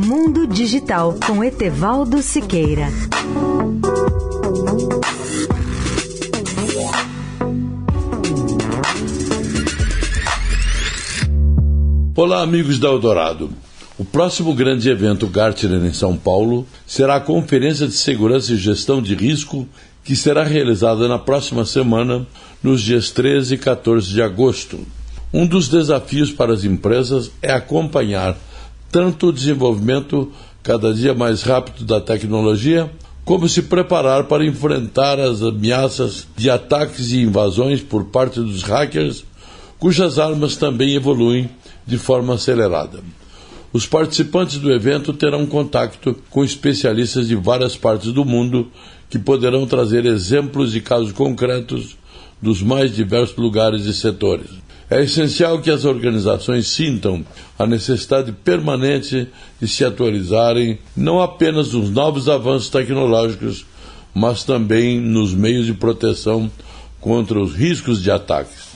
Mundo Digital com Etevaldo Siqueira. Olá, amigos da Eldorado. O próximo grande evento Gartner em São Paulo será a Conferência de Segurança e Gestão de Risco, que será realizada na próxima semana, nos dias 13 e 14 de agosto. Um dos desafios para as empresas é acompanhar tanto o desenvolvimento cada dia mais rápido da tecnologia, como se preparar para enfrentar as ameaças de ataques e invasões por parte dos hackers, cujas armas também evoluem de forma acelerada. Os participantes do evento terão contato com especialistas de várias partes do mundo que poderão trazer exemplos de casos concretos dos mais diversos lugares e setores. É essencial que as organizações sintam a necessidade permanente de se atualizarem não apenas nos novos avanços tecnológicos, mas também nos meios de proteção contra os riscos de ataques.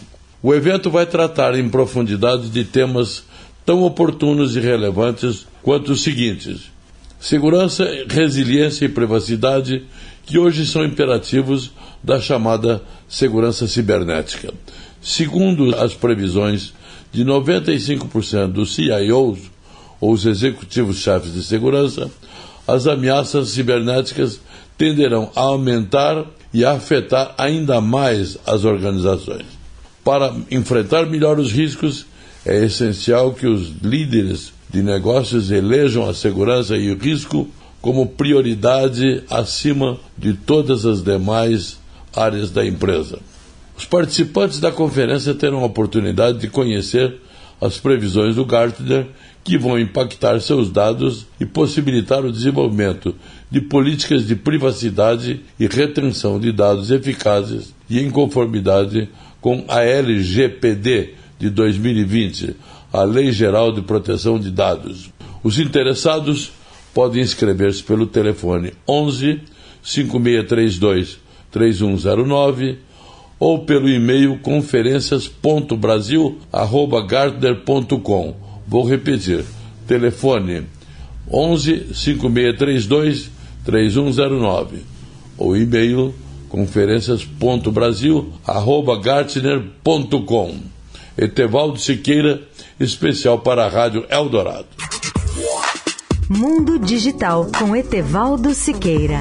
O evento vai tratar em profundidade de temas tão oportunos e relevantes quanto os seguintes: segurança, resiliência e privacidade, que hoje são imperativos da chamada segurança cibernética. Segundo as previsões de 95% dos CIOs, ou os executivos-chefes de segurança, as ameaças cibernéticas tenderão a aumentar e a afetar ainda mais as organizações. Para enfrentar melhor os riscos, é essencial que os líderes de negócios elejam a segurança e o risco como prioridade acima de todas as demais áreas da empresa. Os participantes da conferência terão a oportunidade de conhecer as previsões do Gartner que vão impactar seus dados e possibilitar o desenvolvimento de políticas de privacidade e retenção de dados eficazes e em conformidade com a LGPD de 2020, a Lei Geral de Proteção de Dados. Os interessados podem inscrever-se pelo telefone 11 5632 3109 ou pelo e-mail conferências.brasil@gardner.com. Vou repetir. Telefone 11 5632 3109 ou e-mail conferências.brasil@gartner.com. Etevaldo Siqueira, especial para a Rádio Eldorado. Mundo Digital com Etevaldo Siqueira.